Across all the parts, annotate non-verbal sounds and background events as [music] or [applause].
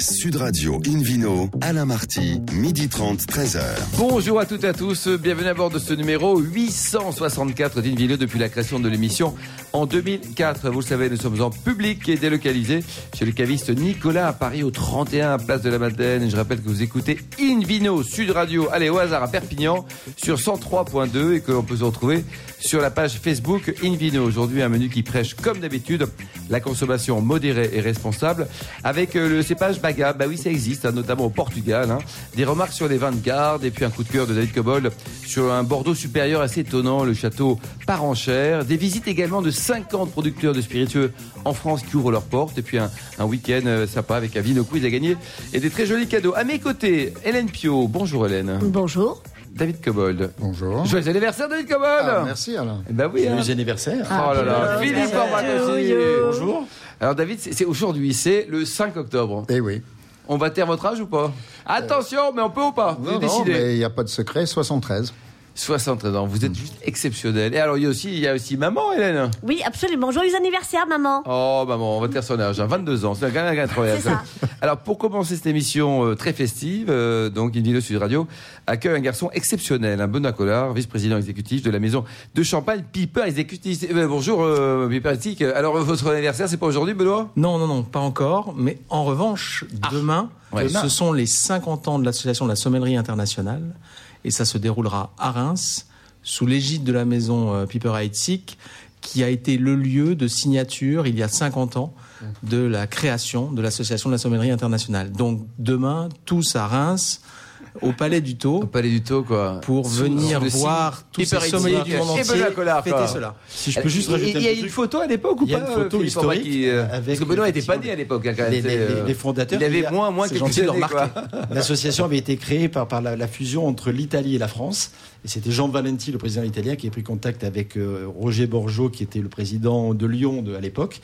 Sud Radio Invino, Alain Marty, midi 30, 13h. Bonjour à toutes et à tous, bienvenue à bord de ce numéro 864 d'Invino depuis la création de l'émission en 2004. Vous le savez, nous sommes en public et délocalisés chez le caviste Nicolas à Paris au 31 Place de la Madeleine. Je rappelle que vous écoutez Invino Sud Radio, allez au hasard à Perpignan sur 103.2 et que l'on peut se retrouver sur la page Facebook Invino. Aujourd'hui, un menu qui prêche comme d'habitude la consommation modérée et responsable avec euh, le cépage Bah oui, ça existe, hein, notamment au Portugal. hein. Des remarques sur les vins de garde et puis un coup de cœur de David Cobol sur un Bordeaux supérieur assez étonnant, le château Parenchère. Des visites également de 50 producteurs de spiritueux en France qui ouvrent leurs portes et puis un, un week-end euh, sympa avec un vino quiz à gagner et des très jolis cadeaux. À mes côtés, Hélène Pio. Bonjour Hélène. Bonjour. David Cobold. Bonjour. Joyeux anniversaire David Cobold Ah, merci Alain. Eh Ben oui. hein. Joyeux anniversaire. Oh là là, Philippe Orbach aussi. Bonjour. Alors David, c'est aujourd'hui, c'est le 5 octobre. Eh oui. On va taire votre âge ou pas? Attention, mais on peut ou pas? Vous Non, non, mais il n'y a pas de secret, 73. 73 ans, vous êtes juste exceptionnel. Et alors il y a aussi, il y a aussi maman, Hélène. Oui, absolument. Joyeux anniversaire, maman. Oh maman, on va son âge, hein, 22 ans, c'est quand même incroyable. C'est ça. [laughs] Alors pour commencer cette émission euh, très festive, euh, donc une vidéo sur Radio accueille un garçon exceptionnel, un Benoît Collard, vice-président exécutif de la maison de Champagne, Piper Exécutif. Eh ben, bonjour euh, Piper Exécutif. Alors votre anniversaire, c'est pas aujourd'hui, Benoît? Non, non, non, pas encore. Mais en revanche, demain, Ouais. ce sont les 50 ans de l'association de la sommellerie internationale. Et ça se déroulera à Reims, sous l'égide de la maison euh, Piper Heidsieck, qui a été le lieu de signature, il y a 50 ans, de la création de l'association de la sommellerie internationale. Donc demain, tous à Reims, au Palais du Au Taux, Palais du Taux, quoi. pour Sous- venir sous voir tous ces sommeliers du monde entier Collard, fêter quoi. cela. Si je peux juste Il- rajouter il y a une photo à l'époque ou Il y a pas une photo historique qui, euh, avec Parce que Benoît n'était pas né à l'époque. hein, les, les- euh, les fondateurs. Il avait moins, moins quelques [laughs] années. L'association avait été créée par, par la, la fusion entre l'Italie et la France. Et c'était Jean Valenti, le président italien, qui a pris contact avec euh, Roger Borjo, qui était le président de Lyon de, à l'époque.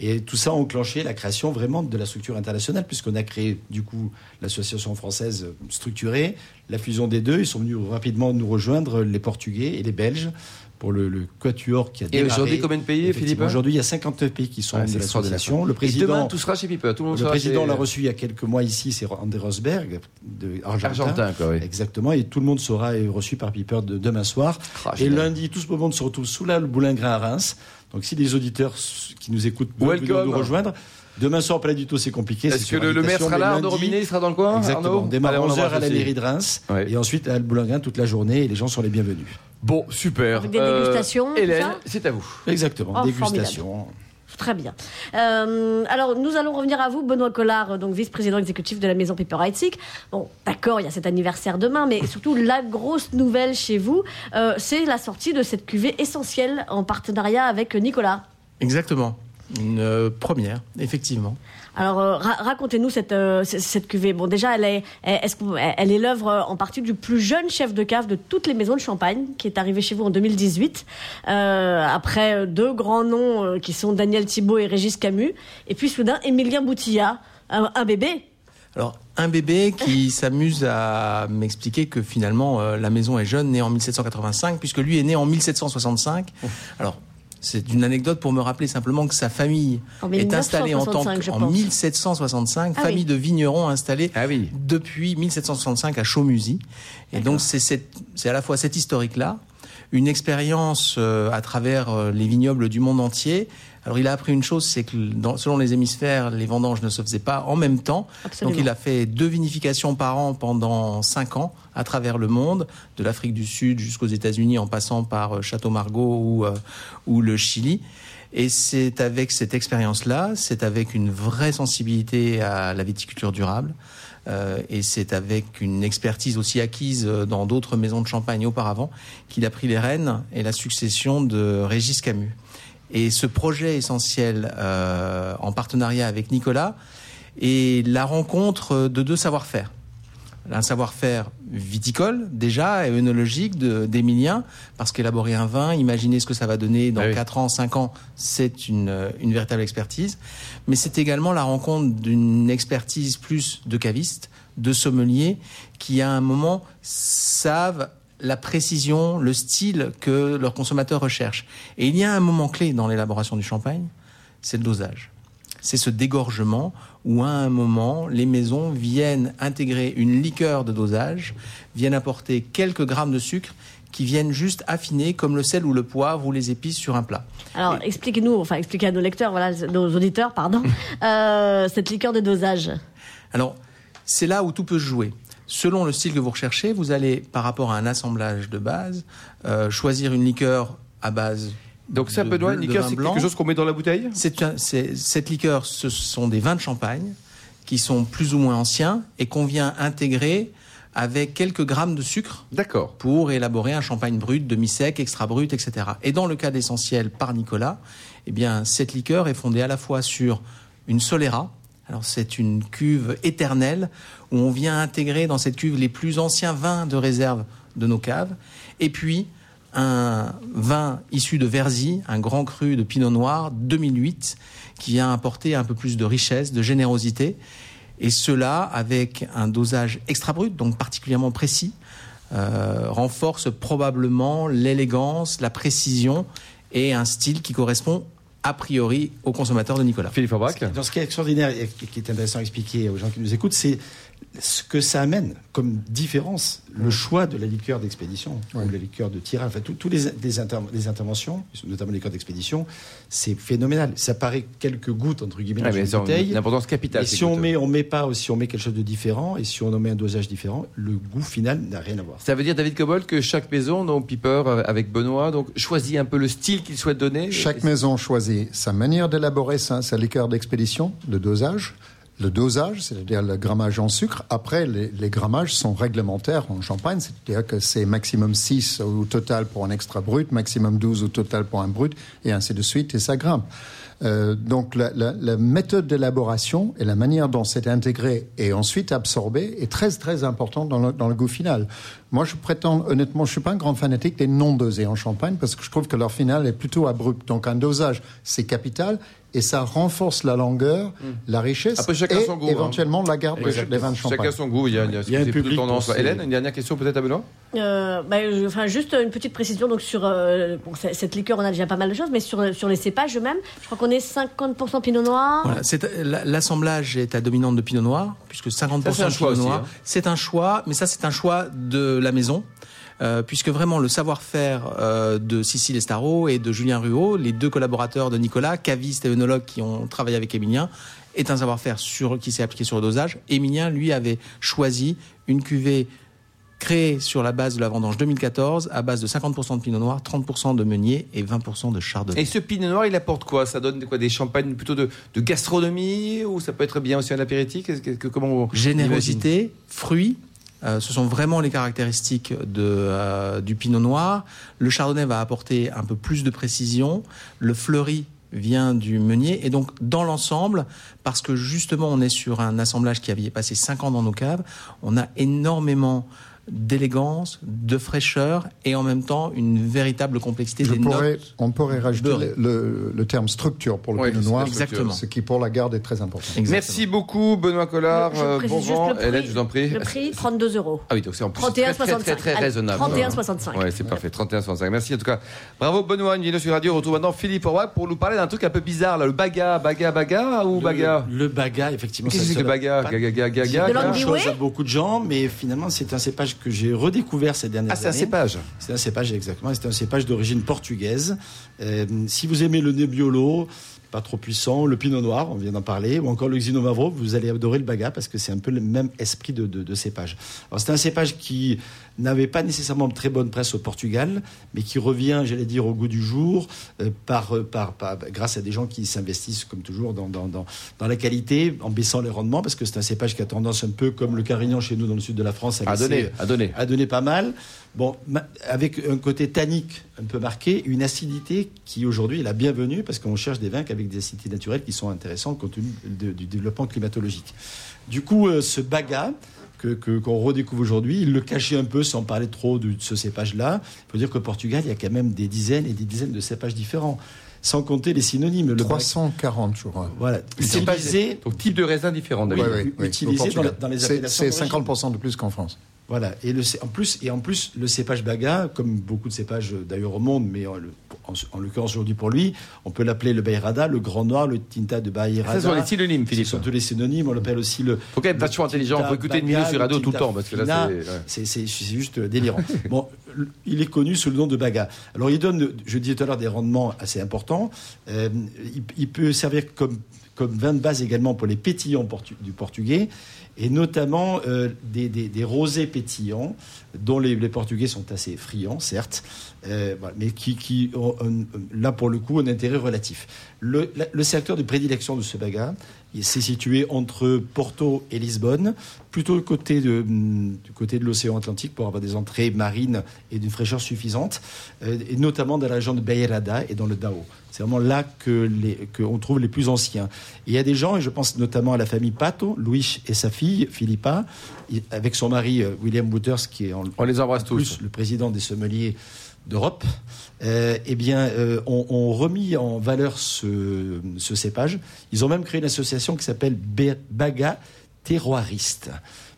Et tout ça a enclenché la création vraiment de la structure internationale, puisqu'on a créé du coup l'association française structurée, la fusion des deux. Ils sont venus rapidement nous rejoindre, les Portugais et les Belges, pour le, le quatuor qui a Et démarré. aujourd'hui, combien de pays, Philippe Aujourd'hui, il y a 59 pays qui sont Ouais, de l'association. Le Et président, demain, tout sera chez Piper. Tout le monde le sera président chez- l'a reçu il y a quelques mois ici, c'est André Rosberg, de Argentin. Argentin, quoi, oui. Exactement, et tout le monde sera reçu par Piper de demain soir. Ah, et lundi, tout ce monde se retrouve sous la le Boulingrin à Reims. Donc si les auditeurs qui nous écoutent Welcome. nous rejoindre, demain soir Palais du Taux, c'est compliqué. Est-ce c'est que le, le maire sera là, Arnaud Robinet, il sera dans le coin Exactement, Arnaud on démarre Allez, à on 11h à la mairie de Reims, Ouais. et ensuite à le Boulingrin toute la journée, et les gens sont les bienvenus. Bon, super. Avec des dégustations, tout Hélène, c'est à vous. Exactement, Oh, dégustation. Très bien. Euh, alors, nous allons revenir à vous, Benoît Collard, euh, donc vice-président exécutif de la maison Heidsieck. Bon, d'accord, il y a cet anniversaire demain, mais [laughs] surtout la grosse nouvelle chez vous, euh, c'est la sortie de cette cuvée essentielle en partenariat avec Nicolas. Exactement. Une euh, première, effectivement. Alors, euh, ra- racontez-nous cette, euh, cette cuvée. Bon, déjà, elle est, elle est l'œuvre en partie du plus jeune chef de cave de toutes les maisons de Champagne, qui est arrivé chez vous en 2018, euh, après deux grands noms qui sont Daniel Thibault et Régis Camus, et puis soudain Émilien Boutilla, un, un bébé. Alors, un bébé qui [laughs] s'amuse à m'expliquer que finalement, euh, la maison est jeune, née en 1785, puisque lui est né en 1765. Alors, c'est une anecdote pour me rappeler simplement que sa famille En est installée en tant 1965, je que, en pense. 1765, Ah famille oui. de vignerons installée Ah oui. depuis 1765 à Chaumusy. Et donc, c'est cette- c'est à la fois cette historique-là, une expérience euh, à travers euh, les vignobles du monde entier. Alors, il a appris une chose, c'est que dans- selon les hémisphères, les vendanges ne se faisaient pas en même temps. Absolument. Donc, il a fait deux vinifications par an pendant cinq ans à travers le monde, de l'Afrique du Sud jusqu'aux États-Unis, en passant par euh, Château Margaux ou, euh, ou le Chili. Et c'est avec cette expérience-là, c'est avec une vraie sensibilité à la viticulture durable, et c'est avec une expertise aussi acquise euh, dans d'autres maisons de champagne auparavant qu'il a pris les rênes et la succession de Régis Camus. Et ce projet essentiel euh, en partenariat avec Nicolas est la rencontre de deux savoir-faire. Un savoir-faire viticole déjà et œnologique d'Émilien, parce qu'élaborer un vin, imaginer ce que ça va donner dans Ah oui. 4 ans, 5 ans, c'est une, euh, une véritable expertise. Mais c'est également la rencontre d'une expertise plus de caviste, de sommelier, qui à un moment savent la précision, le style que leurs consommateurs recherchent. Et il y a un moment clé dans l'élaboration du champagne, c'est le dosage. C'est ce dégorgement où à un moment, les maisons viennent intégrer une liqueur de dosage, viennent apporter quelques grammes de sucre qui viennent juste affiner comme le sel ou le poivre ou les épices sur un plat. Alors, expliquez-nous, enfin, expliquez à nos lecteurs, voilà, nos auditeurs, pardon, [laughs] euh, cette liqueur de dosage. Alors, c'est là où tout peut se jouer. Selon le style que vous recherchez, vous allez, par rapport à un assemblage de base, euh, choisir une liqueur à base. Donc ça, Benoît, de- une liqueur, c'est quelque chose qu'on met dans la bouteille C'est un- c'est- cette liqueur, ce sont des vins de champagne qui sont plus ou moins anciens et qu'on vient intégrer avec quelques grammes de sucre D'accord. pour élaborer un champagne brut, demi-sec, extra brut, etc. Et dans le cas d'essentiel par Nicolas, eh bien, cette liqueur est fondée à la fois sur une Solera. Alors, c'est une cuve éternelle où on vient intégrer dans cette cuve les plus anciens vins de réserve de nos caves. Et puis, un vin issu de Verzy, un grand cru de Pinot Noir 2008, qui vient apporter un peu plus de richesse, de générosité. Et cela avec un dosage extra brut, donc particulièrement précis, euh, renforce probablement l'élégance, la précision et un style qui correspond a priori au consommateur de Nicolas. Philippe Forbach Dans ce qui est extraordinaire et qui est intéressant à expliquer aux gens qui nous écoutent, c'est ce que ça amène comme différence, le choix de la liqueur d'expédition Ouais. ou la liqueur de tirage, enfin tous les, les, inter- les interventions, notamment les liqueurs d'expédition, c'est phénoménal. Ça paraît quelques gouttes entre guillemets Ah, dans une bouteille. une importance capitale. Et si on met, on met pas, si on met quelque chose de différent et si on en met un dosage différent, le goût final n'a rien à voir. Ça veut dire, David Cobol, que chaque maison, donc Piper euh, avec Benoît, donc choisit un peu le style qu'il souhaite donner? Chaque Et- maison choisit sa manière d'élaborer sa, sa liqueur d'expédition, le dosage. Le dosage, c'est-à-dire le grammage en sucre. Après, les, grammages sont réglementaires en champagne, c'est-à-dire que c'est maximum 6 au total pour un extra brut, maximum 12 au total pour un brut, et ainsi de suite, et ça grimpe. Euh, donc la, méthode d'élaboration et la manière dont c'est intégré et ensuite absorbé est très très important dans le, dans le goût final. Moi, je prétends honnêtement, je suis pas un grand fanatique des non dosés en champagne parce que je trouve que leur final est plutôt abrupt. Donc un dosage, c'est capital et ça renforce la longueur, la richesse Après, chacun et son goût, hein. éventuellement la garde des- des vins de champagne. Chacun son goût. Il y a, il y a, Il y a un public tendance. Hélène, une dernière question peut-être à Benoît? Euh, bah, je- enfin, juste une petite précision donc sur euh, bon, cette liqueur, on a déjà pas mal de choses, mais sur, sur les cépages eux-mêmes, je crois qu'on est 50% Pinot Noir. Voilà, l'assemblage est à dominante de Pinot Noir, puisque 50% Ça, c'est un de choix Pinot Noir. hein. C'est un choix, mais ça c'est un choix de la maison. Euh, puisque vraiment le savoir-faire euh, de Cécile Estaro et de Julien Ruot, les deux collaborateurs de Nicolas, cavistes et œnologues qui ont travaillé avec Émilien, est un savoir-faire sur, qui s'est appliqué sur le dosage. Émilien, lui, avait choisi une cuvée créée sur la base de la vendange 2014, à base de 50% de Pinot Noir, 30% de Meunier et 20% de Chardonnay. Et ce pinot noir, il apporte quoi? Ça donne quoi? Des champagnes plutôt de, de gastronomie ou ça peut être bien aussi un apéritif? Qu'est-ce que- que- Comment on Générosité, fruits, euh, ce sont vraiment les caractéristiques de, euh, du pinot noir. Le chardonnay va apporter un peu plus de précision. Le fleuri vient du meunier. Et donc, dans l'ensemble, parce que justement, on est sur un assemblage qui avait passé 5 ans dans nos caves, on a énormément d'élégance, de fraîcheur et en même temps une véritable complexité Je des pourrais, notes. on pourrait rajouter le, le- le terme structure pour le Oui, pinot noir, exactement. ce qui pour la garde est très important. Exactement. Merci beaucoup, Benoît Collard. Je Euh, bon vent. Hélène, je vous en prie. Le prix, 32 euros. Ah oui, donc c'est en plus très, très, très, 31,65. très Allez, raisonnable. 31,65. Ouais, c'est parfait. 31,65. Merci en tout cas. Bravo, Benoît. Une vidéo sur Radio. On retrouve maintenant Philippe Roy pour nous parler d'un truc un peu bizarre, là. Le baga, baga, baga ou baga Le, baga, effectivement. Qu'est-ce que le baga? Gaga, gaga, C'est gaga. De à beaucoup de gens, mais finalement, c'est un cépage que j'ai redécouvert ces dernières Ah, c'est un années. cépage. C'est un cépage, exactement. C'est un cépage d'origine portugaise. Euh, si vous aimez le Nebbiolo, pas trop puissant, le Pinot Noir, on vient d'en parler, ou encore le Xinomavro, vous allez adorer le Baga parce que c'est un peu le même esprit de, de, de cépage. Alors, c'est un cépage qui n'avait pas nécessairement très bonne presse au Portugal, mais qui revient, j'allais dire, au goût du jour, euh, par, euh, par, par- grâce à des gens qui s'investissent, comme toujours, dans, dans, dans, dans la qualité, en baissant les rendements, parce que c'est un cépage qui a tendance un peu comme le Carignan chez nous dans le sud de la France À laisser- donner, à donner. a donné pas mal. Bon, avec un côté tannique un peu marqué, une acidité qui aujourd'hui est la bienvenue parce qu'on cherche des vins avec des acidités naturelles qui sont intéressantes compte tenu de- du développement climatologique. Du coup, euh, ce baga que que- qu'on redécouvre aujourd'hui, il le cachait un peu sans parler trop de, de ce cépage-là. Il faut dire qu'au Portugal, il y a quand même des dizaines et des dizaines de cépages différents, sans compter les synonymes. Le baga- 340, je crois. voilà, C'est utilisé Donc, type de raisin différent, Oui, David. oui. utilisé dans les C'est- appellations C'est d'origine. 50% de plus qu'en France. Voilà. Et le, en plus, et en plus, le cépage Baga, comme beaucoup de cépages d'ailleurs au monde, mais en, en, l'occurrence aujourd'hui pour lui, on peut l'appeler le Bayrada, le Grand Noir, le Tinta de Bayrada. Ce sont les synonymes, Philippe. Ce sont tous les synonymes. On l'appelle aussi le. Faut quand même vachement intelligent. On peut écouter sur radio tout le temps parce que là, c'est. C'est juste délirant. [laughs] bon, il est connu sous le nom de Baga. Alors, il donne, je disais tout à l'heure, des rendements assez importants. Euh, il, peut servir comme, comme vin de base également pour les pétillants du portugais et notamment euh, des, des, rosés pétillants, dont les, Portugais sont assez friands, certes, euh, mais qui, qui ont, là pour le coup un intérêt relatif. Le secteur de prédilection de ce baga, s'est situé entre Porto et Lisbonne, plutôt du côté de, du côté de l'océan Atlantique pour avoir des entrées marines et d'une fraîcheur suffisante, euh, et notamment dans la région de Beirada et dans le Dao. C'est vraiment là que qu'on trouve les plus anciens. Et il y a des gens, et je pense notamment à la famille Pato, Louis et sa fille Philippa, avec son mari euh, William Wouters, qui est en, On les embrasse tous. le président des sommeliers d'Europe, euh, eh bien, euh, ont, remis en valeur ce, cépage. Ils ont même créé une association qui s'appelle Baga Terroiriste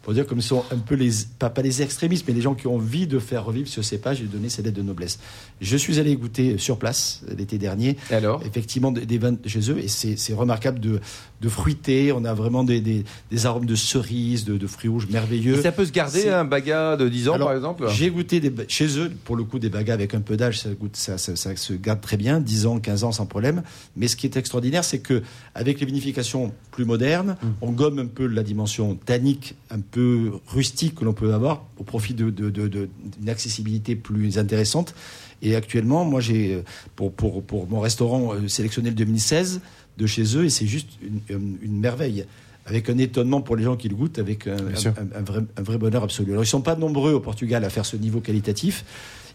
pour dire comme sont un peu les, pas, pas les extrémistes, mais les gens qui ont envie de faire revivre ce cépage et de donner ses lettres de noblesse. Je suis allé goûter sur place l'été dernier. Et alors Effectivement, des, vins chez eux, et c'est remarquable de, de fruité. On a vraiment des, des, des arômes de cerises, de, de, fruits rouges merveilleux. Et ça peut se garder un baga de 10 ans, par exemple? J'ai goûté des, chez eux, pour le coup, des bagas avec un peu d'âge, ça, ça, ça, ça, se garde très bien, 10 ans, 15 ans sans problème. Mais ce qui est extraordinaire, c'est que avec les vinifications plus modernes, mm. on gomme un peu la dimension tannique, un peu rustique que l'on peut avoir au profit d'une de, de, accessibilité plus intéressante. Et actuellement, moi, j'ai, pour, pour, pour, mon restaurant euh, sélectionné le 2016 de chez eux, et c'est juste une, une, merveille. Avec un étonnement pour les gens qui le goûtent, avec un, un, vrai, un vrai bonheur absolu. Alors, ils ne sont pas nombreux au Portugal à faire ce niveau qualitatif.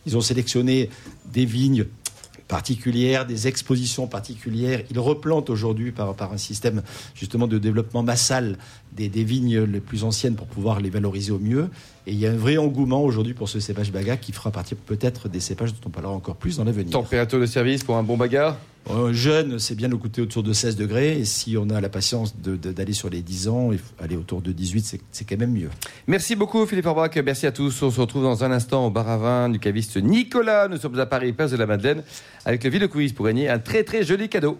Ils ont sélectionné des vignes particulières, des expositions particulières. Ils replantent aujourd'hui par, par un système justement de développement massal des, des, vignes les plus anciennes pour pouvoir les valoriser au mieux. Et il y a un vrai engouement aujourd'hui pour ce cépage baga qui fera partie peut-être des cépages dont on parlera encore plus dans l'avenir. Température de service pour un bon baga un jeune, c'est bien de coûter autour de 16 degrés. Et si on a la patience d'aller sur les 10 ans, aller autour de 18, c'est quand même mieux. Merci beaucoup Philippe Orbach. Merci à tous. On se retrouve dans un instant au bar à vin du caviste Nicolas. Nous sommes à Paris, place de la Madeleine, avec le Ville Quiz pour gagner un très très joli cadeau.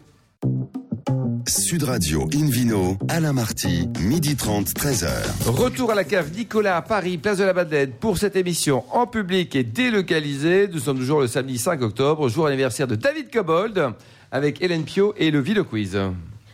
Sud Radio Invino, Alain Marty, midi 30, 13h. Retour à la cave Nicolas à Paris, place de la Madeleine, pour cette émission en public et délocalisée. Nous sommes toujours le samedi 5 octobre, jour anniversaire de David Cobold avec Hélène Pio et le Ville Quiz.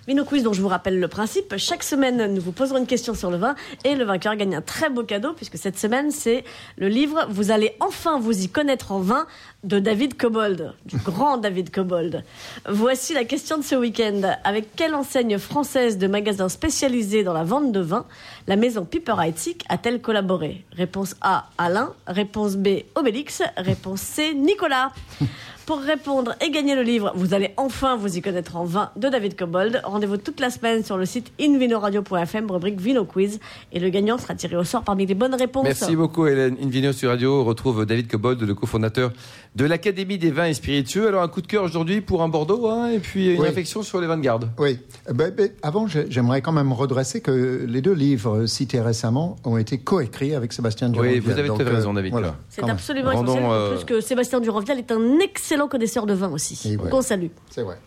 Vino Quiz, dont je vous rappelle le principe. Chaque semaine, nous vous poserons une question sur le vin et le vainqueur gagne un très beau cadeau puisque cette semaine, c'est le livre Vous allez enfin vous y connaître en vin de David Cobold, du [laughs] grand David Cobold. Voici la question de ce week-end. Avec quelle enseigne française de magasins spécialisés dans la vente de vin la maison Piper Heitzig a-t-elle collaboré? Réponse A, Alain. Réponse B, Obélix. Réponse C, Nicolas. [laughs] Pour répondre et gagner le livre, vous allez enfin vous y connaître en vin de David Cobold. Rendez-vous toute la semaine sur le site invinoradio.fm, rubrique Vino Quiz. Et le gagnant sera tiré au sort parmi les bonnes réponses. Merci beaucoup, Hélène. Invino sur Radio retrouve David Cobold, le cofondateur de l'Académie des vins et spiritueux. Alors, un coup de cœur aujourd'hui pour un Bordeaux, hein, et puis une réflexion sur les vins de garde. Oui. Eh ben, ben, avant, j'aimerais quand même redresser que les deux livres cités récemment ont été coécrits avec Sébastien Duranvial. Oui, vous avez tout raison, David. C'est absolument essentiel, euh... plus que Sébastien Duranvial est un excellent connaisseur de vin aussi. Qu'on salue. C'est vrai.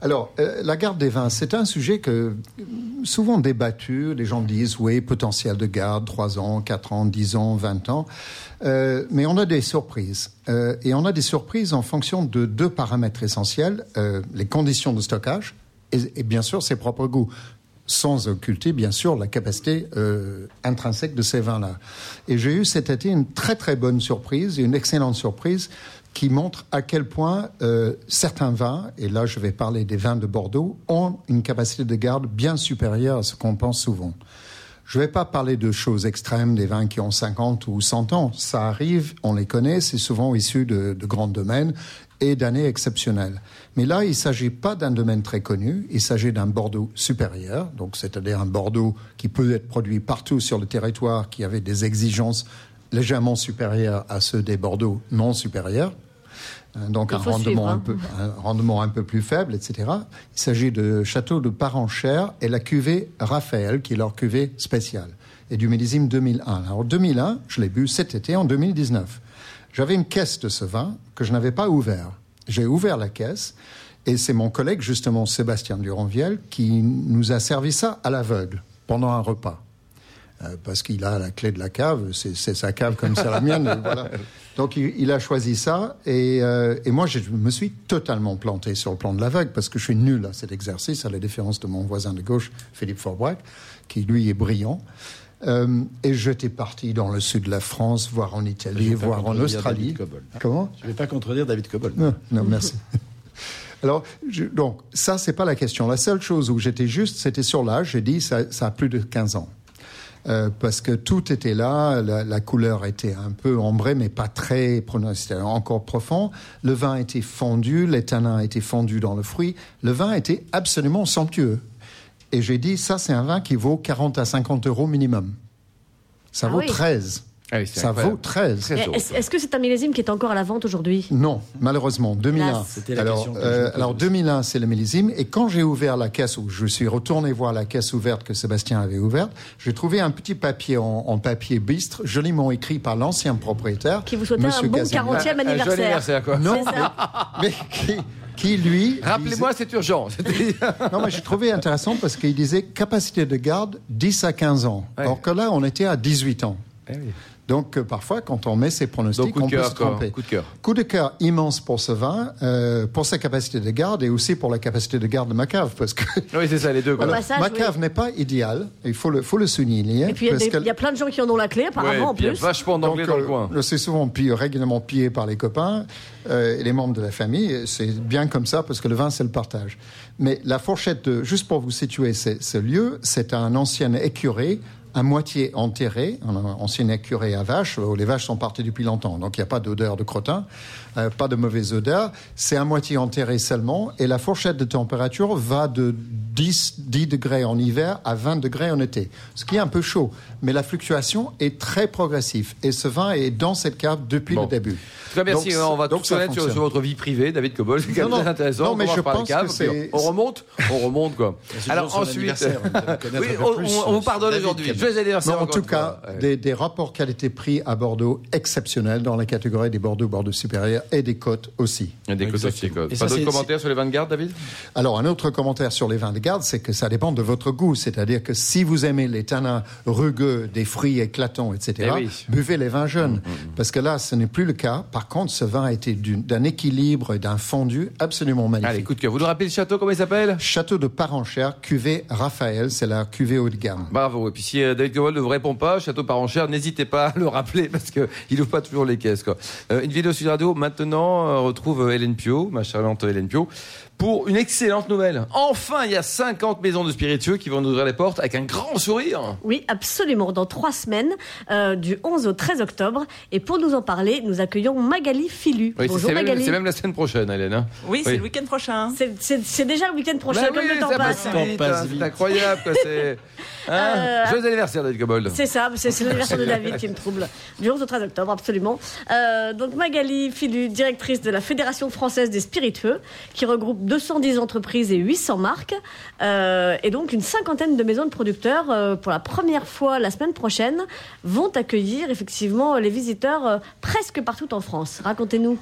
Alors, euh, la garde des vins, c'est un sujet que souvent débattu. Les gens disent, oui, potentiel de garde, 3 ans, 4 ans, 10 ans, 20 ans. Euh, mais on a des surprises. Euh, et on a des surprises en fonction de deux paramètres essentiels, les conditions de stockage et, et, bien sûr ses propres goûts sans occulter bien sûr la capacité intrinsèque de ces vins-là. Et j'ai eu cet été une très très bonne surprise, une excellente surprise qui montre à quel point euh, certains vins, et là je vais parler des vins de Bordeaux, ont une capacité de garde bien supérieure à ce qu'on pense souvent. Je ne vais pas parler de choses extrêmes, des vins qui ont 50 ou 100 ans. Ça arrive, on les connaît, c'est souvent issu de, de grands domaines et d'années exceptionnelles. Mais là, il ne s'agit pas d'un domaine très connu, il s'agit d'un Bordeaux supérieur, donc c'est-à-dire un Bordeaux qui peut être produit partout sur le territoire, qui avait des exigences légèrement supérieures à ceux des Bordeaux non supérieurs, euh, donc Il un faut rendement, suivre, un, hein. peu, un rendement un peu plus faible, etc. Il s'agit de Château de Parenchère et la cuvée Raphaël, qui est leur cuvée spéciale, et du millésime 2001. Alors 2001, je l'ai bu cet été en 2019. J'avais une caisse de ce vin que je n'avais pas ouvert. J'ai ouvert la caisse et c'est mon collègue, justement Sébastien Duranviel, qui nous a servi ça à l'aveugle pendant un repas. Euh, parce qu'il a la clé de la cave, c'est sa cave comme c'est la mienne. [laughs] voilà. Donc il, il a choisi ça et, euh, et moi je me suis totalement planté sur le plan de l'aveugle parce que je suis nul à cet exercice, à la différence de mon voisin de gauche, Philippe Forbrac, qui lui est brillant. Euh, et j'étais parti dans le sud de la France, voir en Italie, vais pas voir en Australie. Comment? Je ne vais pas contredire David Cobold. non, non, merci. [laughs] Alors, je- donc, ça, c'est pas la question. La seule chose où j'étais juste, c'était sur l'âge. J'ai dit, ça, ça a plus de 15 ans. Euh, parce que tout était là, la, la couleur était un peu ambrée, mais pas très prononcée, encore profond. Le vin était fondu, les tanins étaient fondus dans le fruit. Le vin était absolument somptueux. Et j'ai dit, ça, c'est un vin qui vaut 40 à 50 euros minimum. Ça Ah vaut oui. 13. Ah oui, ça incroyable. vaut 13. Très tôt. Est-ce que c'est un millésime qui est encore à la vente aujourd'hui? Non, malheureusement, 2001. Hélas. C'était la alors, euh, alors aussi. 2001, c'est le millésime. Et quand j'ai ouvert la caisse, ou je suis retourné voir la caisse ouverte que Sébastien avait ouverte, j'ai trouvé un petit papier en, en papier bistre, joliment écrit par l'ancien propriétaire. Qui vous souhaitait un bon Gazinier. 40e Un joli anniversaire. quoi. Non, C'est ça. mais qui, qui, lui. Rappelez-moi, c'est urgent. [laughs] Non, mais j'ai trouvé intéressant parce qu'il disait capacité de garde 10 à 15 ans. Ouais. Or que là, on était à 18 ans. Eh oui. Donc, euh, parfois, quand on met ses pronostics, Donc, coup de on peut cœur, se quoi. tromper. Coup de cœur. Coup de cœur immense pour ce vin, euh, pour sa capacité de garde et aussi pour la capacité de garde de ma cave. Parce que Oui, c'est ça, les deux. Quoi. Au passage, ma oui. cave n'est pas idéale, il faut le, faut le souligner. Et puis il y a y, plein de gens qui en ont la clé, apparemment, Ouais, en puis il y a plus. vachement d'anglais dans le euh, coin. je suis souvent pillé, régulièrement pillé par les copains euh, et les membres de la famille. C'est bien comme ça parce que le vin, c'est le partage. Mais la fourchette, de, juste pour vous situer ce, ce lieu, c'est un ancien écurie à moitié enterré, ancien écurie à vaches, où les vaches sont parties depuis longtemps, donc il n'y a pas d'odeur de crottin, euh, pas de mauvaise odeur. C'est à moitié enterré seulement, et la fourchette de température va de 10, 10 degrés en hiver à 20 degrés en été, ce qui est un peu chaud. Mais la fluctuation est très progressive, et ce vin est dans cette cave depuis Bon. le début. Très bien, merci. Donc, on va donc tout connaître sur, sur votre vie privée, David Cobol. C'est quand même Non, très intéressant. Non, on mais je pense que remonte, on remonte quoi. Alors ensuite, [laughs] oui, on, plus on- vous sur pardonne aujourd'hui. En tout cas. Ouais. des, des rapports qualité-prix à Bordeaux exceptionnels dans la catégorie des Bordeaux, Bordeaux supérieurs et des côtes aussi. A des côtes aussi. Et Pas d'autres commentaires sur les vins de garde, David? Alors, un autre commentaire sur les vins de garde, c'est que ça dépend de votre goût. C'est-à-dire que si vous aimez les tanins rugueux, des fruits éclatants, etc., Eh oui. buvez les vins jeunes. Parce que là, ce n'est plus le cas. Par contre, ce vin a été d'un équilibre et d'un fondu absolument magnifique. Allez, coup de cœur. Vous nous rappelez le château, comment il s'appelle? Château de Parenchère, cuvée Raphaël, c'est la cuvée haut de gamme. Bravo. Et puis si euh, David Cobol ne vous répond pas, Château Parenchère, n'hésitez pas à le rappeler [laughs] parce qu'il n'ouvre pas toujours les caisses. Quoi. Euh, une vidéo sur Radio, maintenant, euh, retrouve euh, Hélène Pio, ma charmante Hélène Pio, pour une excellente nouvelle. Enfin, il y a 50 maisons de spiritueux qui vont nous ouvrir les portes avec un grand sourire. Oui, absolument. Dans trois semaines, euh, du 11 au 13 octobre. Et pour nous en parler, nous accueillons Magali Filu. Oui, Bonjour c'est même, Magali. c'est même la semaine prochaine, Hélène. hein. Oui, c'est Oui. le week-end prochain. C'est- C'est c'est déjà le week-end prochain, Bah comme oui, le temps passe. passe Le vite, temps passe hein, vite. C'est incroyable. Quoi, c'est... Hein Euh, Joyeux anniversaire, David Cobold. C'est ça, c'est c'est l'anniversaire de [laughs] David qui me trouble. Du 11 au 13 octobre, absolument. Euh, donc Magali Filu, directrice de la Fédération française des spiritueux, qui regroupe 210 entreprises et 800 marques, euh, et donc une cinquantaine de maisons de producteurs, euh, pour la première fois la semaine prochaine, vont accueillir effectivement les visiteurs euh, presque partout en France. Racontez-nous.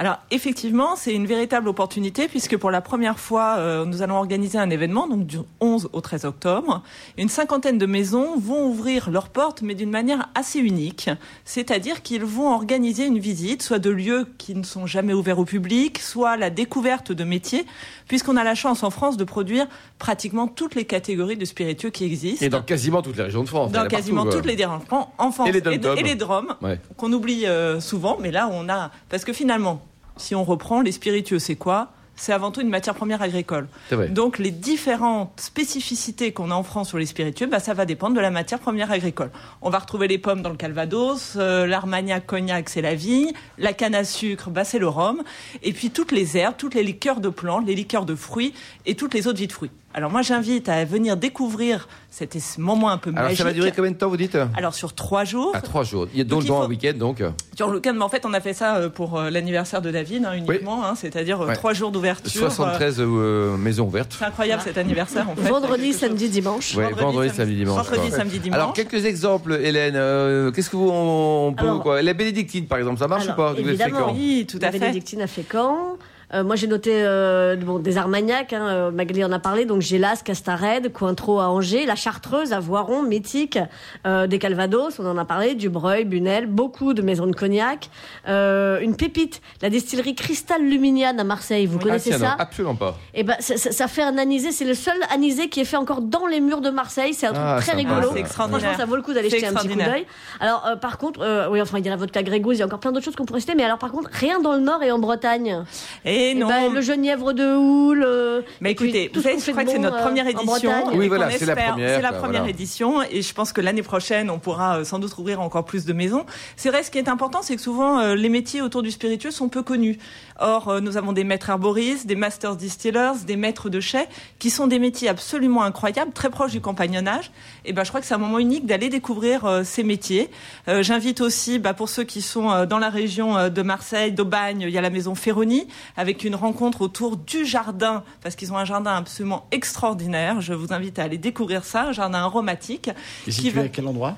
Alors effectivement, c'est une véritable opportunité puisque pour la première fois, euh, nous allons organiser un événement donc du 11 au 13 octobre. Une cinquantaine de maisons vont ouvrir leurs portes, mais d'une manière assez unique. C'est-à-dire qu'ils vont organiser une visite, soit de lieux qui ne sont jamais ouverts au public, soit la découverte de métiers, puisqu'on a la chance en France de produire pratiquement toutes les catégories de spiritueux qui existent. Et dans quasiment toutes les régions de France. dans quasiment partout, toutes les dérangements en France Et les et, dom-toms. et les drômes Ouais. qu'on oublie euh, souvent, mais là on a parce que finalement, si on reprend les spiritueux, c'est quoi? C'est avant tout une matière première agricole. Donc les différentes spécificités qu'on a en France sur les spiritueux, bah, ça va dépendre de la matière première agricole. On va retrouver les pommes dans le Calvados, euh, l'armagnac, cognac, c'est la vigne, la canne à sucre, bah, c'est le rhum, et puis toutes les herbes, toutes les liqueurs de plantes, les liqueurs de fruits et toutes les autres vies de fruits. Alors moi j'invite à venir découvrir cet es- moment un peu Alors magique. ça va durer combien de temps, vous dites? Alors sur trois jours. À trois jours. Il y a donc dans faut- un week-end, donc. Sur le week-end, mais en fait, on a fait ça euh, pour euh, l'anniversaire de David hein, uniquement, hein, c'est-à-dire euh, Ouais. trois jours d'ouverture. euh, 73 euh, maisons ouvertes. C'est incroyable cet anniversaire en fait. Vendredi, samedi, dimanche. Ouais, vendredi, samedi, dimanche. Vendredi, quoi. samedi, dimanche. Alors quelques exemples, Hélène. euh, Qu'est-ce que vous on peut Alors- quoi? La bénédictine, par exemple, ça marche Alors, ou pas évidemment. Oui, tout La à fait. bénédictine a fait quand? Euh, moi, j'ai noté euh, bon, des Armagnacs, hein, euh, Magali en a parlé, donc Gélas, Castarède, Cointreau à Angers, la Chartreuse à Voiron, Mythique, euh, des Calvados, on en a parlé, Dubreuil, Bunel, beaucoup de maisons de cognac, euh, une pépite, la distillerie Cristal Luminiane à Marseille, vous Ah, connaissez tiens, ça non, Absolument pas. Et ben, ça, ça- ça fait un anisé, c'est le seul anisé qui est fait encore dans les murs de Marseille, c'est un truc Ah, très rigolo. ça. C'est extraordinaire. Franchement, ça vaut le coup d'aller jeter un petit coup d'œil. Alors, euh, par contre, euh, oui, enfin, il y a la vodka Grégouze, il y a encore plein d'autres choses qu'on pourrait citer, mais alors, par contre, rien dans le Nord et en Bretagne. Et Eh non. ben, le genièvre de Houle. euh, Mais écoutez, tout vous savez, je fait crois que c'est notre euh, première en édition. Oui, et voilà, c'est la espère- première, C'est la première voilà. édition, et je pense que l'année prochaine, on pourra euh, sans doute ouvrir encore plus de maisons. C'est vrai, ce qui est important, c'est que souvent euh, les métiers autour du spiritueux sont peu connus. Or, euh, nous avons des maîtres herboristes, des masters distillers, des maîtres de chais, qui sont des métiers absolument incroyables, très proches du compagnonnage. Et ben, je crois que c'est un moment unique d'aller découvrir euh, ces métiers. Euh, J'invite aussi, bah, pour ceux qui sont euh, dans la région euh, de Marseille, d'Aubagne, il y a la maison Ferroni, avec une rencontre autour du jardin, parce qu'ils ont un jardin absolument extraordinaire. Je vous invite à aller découvrir ça, un jardin aromatique. Et qui situé va- à quel endroit?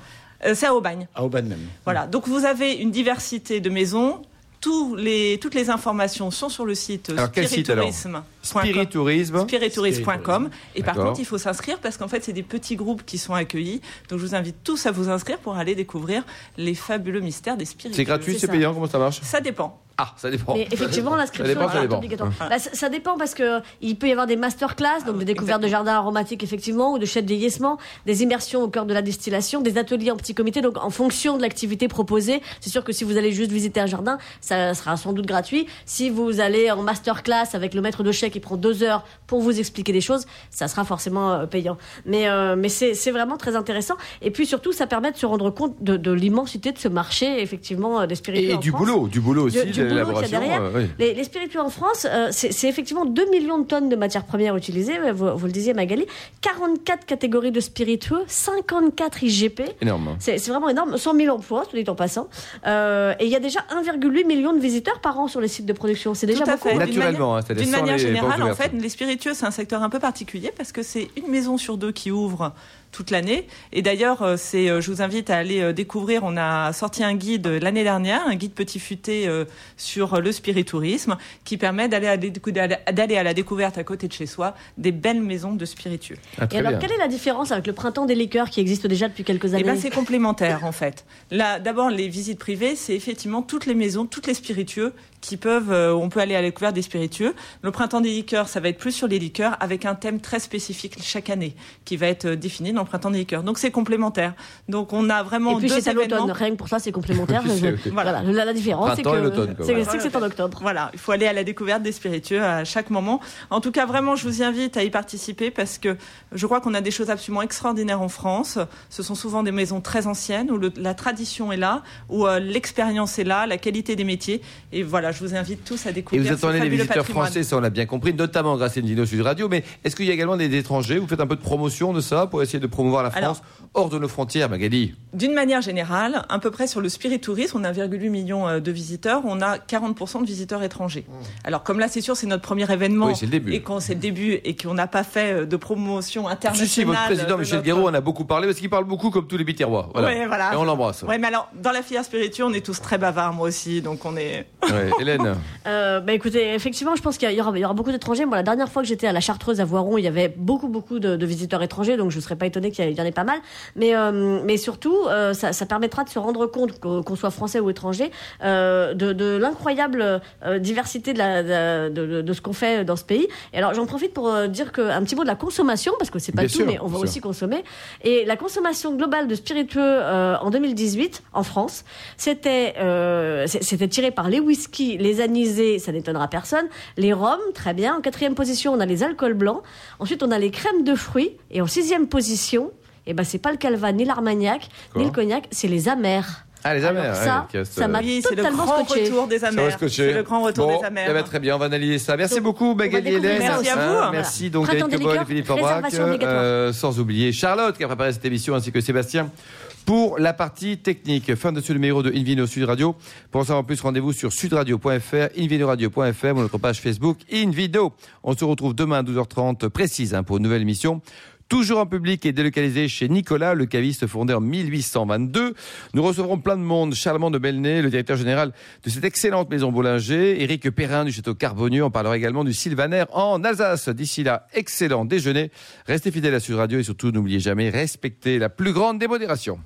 C'est à Aubagne. À Aubagne même. Voilà. Donc vous avez une diversité de maisons. Tous les, toutes les informations sont sur le site Alors, quel site, alors. Spiritourisme. Spiritourisme.com et par contre il faut s'inscrire parce qu'en fait c'est des petits groupes qui sont accueillis donc je vous invite tous à vous inscrire pour aller découvrir les fabuleux mystères des spiritueux C'est gratuit, C'est payant, comment ça marche ça dépend Ah, ça dépend. Mais effectivement, l'inscription est dépend. obligatoire. Bah, ça, ça dépend parce que il peut y avoir des masterclass, donc des découvertes de jardins aromatiques effectivement, ou de chais de vieillissement, des immersions au cœur de la distillation, des ateliers en petit comité. Donc en fonction de l'activité proposée, c'est sûr que si vous allez juste visiter un jardin, ça sera sans doute gratuit. Si vous allez en masterclass avec le maître de chais qui prend deux heures pour vous expliquer des choses, ça sera forcément euh, payant. Mais euh, mais c'est c'est vraiment très intéressant. Et puis surtout, ça permet de se rendre compte de, de l'immensité de ce marché effectivement euh, des spiritueux. Et en du France. boulot, du boulot aussi, Du- du de boulot qu'il y a l'élaboration. derrière. euh, oui. Les, les spiritueux en France, euh, c'est effectivement 2 millions de tonnes de matières premières utilisées, vous, vous le disiez Magali, 44 catégories de spiritueux, 54 IGP. Énorme. C'est c'est vraiment énorme, 100 000 emplois, tout dit en passant. Euh, et il y a déjà 1,8 million de visiteurs par an sur les sites de production. C'est déjà Tout à beaucoup. Naturellement, hein, c'est-à-dire D'une sans manière les en fait, les spiritueux, c'est un secteur un peu particulier parce que c'est une maison sur deux qui ouvre toute l'année. Et d'ailleurs, euh, c'est, euh, je vous invite à aller euh, découvrir. On a sorti un guide l'année dernière, un guide petit futé sur le spiritourisme, qui permet d'aller à, d'aller la découverte à côté de chez soi des belles maisons de spiritueux. Ah, Et alors, bien. quelle est la différence avec le printemps des liqueurs qui existe déjà depuis quelques Eh années? ben, c'est complémentaire en fait. Là, d'abord, les visites privées, c'est effectivement toutes les maisons, toutes les spiritueux qui peuvent. on peut aller à la découverte des spiritueux. Le printemps des liqueurs, ça va être plus sur les liqueurs avec un thème très spécifique chaque année qui va être défini dans printemps des liqueurs. Donc c'est complémentaire. Donc on a vraiment Et puis deux c'est à l'automne, rien que pour ça c'est complémentaire. [laughs] Je-. Voilà, la, la différence c'est et que c'est en octobre. Voilà, il faut aller à la découverte des spiritueux à chaque moment. En tout cas, vraiment, je vous invite à y participer parce que je crois qu'on a des choses absolument extraordinaires en France. Ce sont souvent des maisons très anciennes où le- la tradition est là, où euh, l'expérience est là, la qualité des métiers. Et voilà, je vous invite tous à Et découvrir. vous ce attendez les visiteurs patrimoine. français, ça on l'a bien compris, notamment grâce à une vidéo sur Radio. Mais est-ce qu'il y a également des étrangers? Vous faites un peu de promotion de ça pour essayer de promouvoir la France Alors- hors de nos frontières, Magali D'une manière générale, à peu près sur le spiritourisme, on a 1,8 million euh, de visiteurs, on a 40% de visiteurs étrangers. Alors comme là, c'est sûr, c'est notre premier événement. Oui, c'est le début. Et quand c'est le début et qu'on n'a pas fait euh, de promotion internationale. Si, si, votre président de Michel notre- Guéraud en a beaucoup parlé parce qu'il parle beaucoup comme tous les biterrois. Voilà. Ouais, voilà. Et on l'embrasse. Ouais, mais alors, dans la filière spirituelle, on est tous très bavards, moi aussi, donc on est. Ouais, [laughs] Hélène Euh, bah écoutez, effectivement, je pense qu'il y, aura- il y aura beaucoup d'étrangers. Moi, la dernière fois que j'étais à la Chartreuse à Voiron, il y avait beaucoup, beaucoup de, de visiteurs étrangers, donc je ne serais pas étonnée qu'il y, en ait pas mal. Mais, euh, mais surtout, euh, ça, ça permettra de se rendre compte, qu'on soit français ou étranger, euh, de, de l'incroyable diversité de, la, de, ce qu'on fait dans ce pays. Et alors, j'en profite pour dire que, un petit mot de la consommation, parce que c'est pas Bien tout, sûr, mais on va sûr. aussi consommer. Et la consommation globale de spiritueux en 2018 en France, c'était c'était tiré par les whisky, les anisés, ça n'étonnera personne, les rhums, très bien. En quatrième position, on a les alcools blancs. Ensuite, on a les crèmes de fruits. Et en sixième position, eh ben c'est pas le calva ni l'armagnac ni le cognac, c'est les amers. Ah, les amers. Alors ça, ouais, ça m'a Oui, c'est le totalement grand scotché. retour des amers. C'est le grand retour Bon, des amers. eh ben, très bien, on va analyser ça. Merci Donc, beaucoup, Magali Hélène. Merci à Hein, vous. Voilà. Merci donc Printemps Eric Cobol et Philippe obligatoire. euh, sans oublier Charlotte qui a préparé cette émission ainsi que Sébastien pour la partie technique. Fin de ce numéro de Invino Sud Radio. Pour en savoir plus, rendez-vous sur sudradio.fr, invinoradio.fr ou notre page Facebook Invino. On se retrouve demain à 12h30 précise hein, pour une nouvelle émission. Toujours en public et délocalisé chez Nicolas, le caviste fondé en 1822. Nous recevrons plein de monde. Charlemagne de Belnay, le directeur général de cette excellente maison Boulanger. Éric Perrin du château Carbonieux. On parlera également du Sylvaner en Alsace. D'ici là, excellent déjeuner. Restez fidèles à Sud Radio et surtout n'oubliez jamais, respectez la plus grande démodération.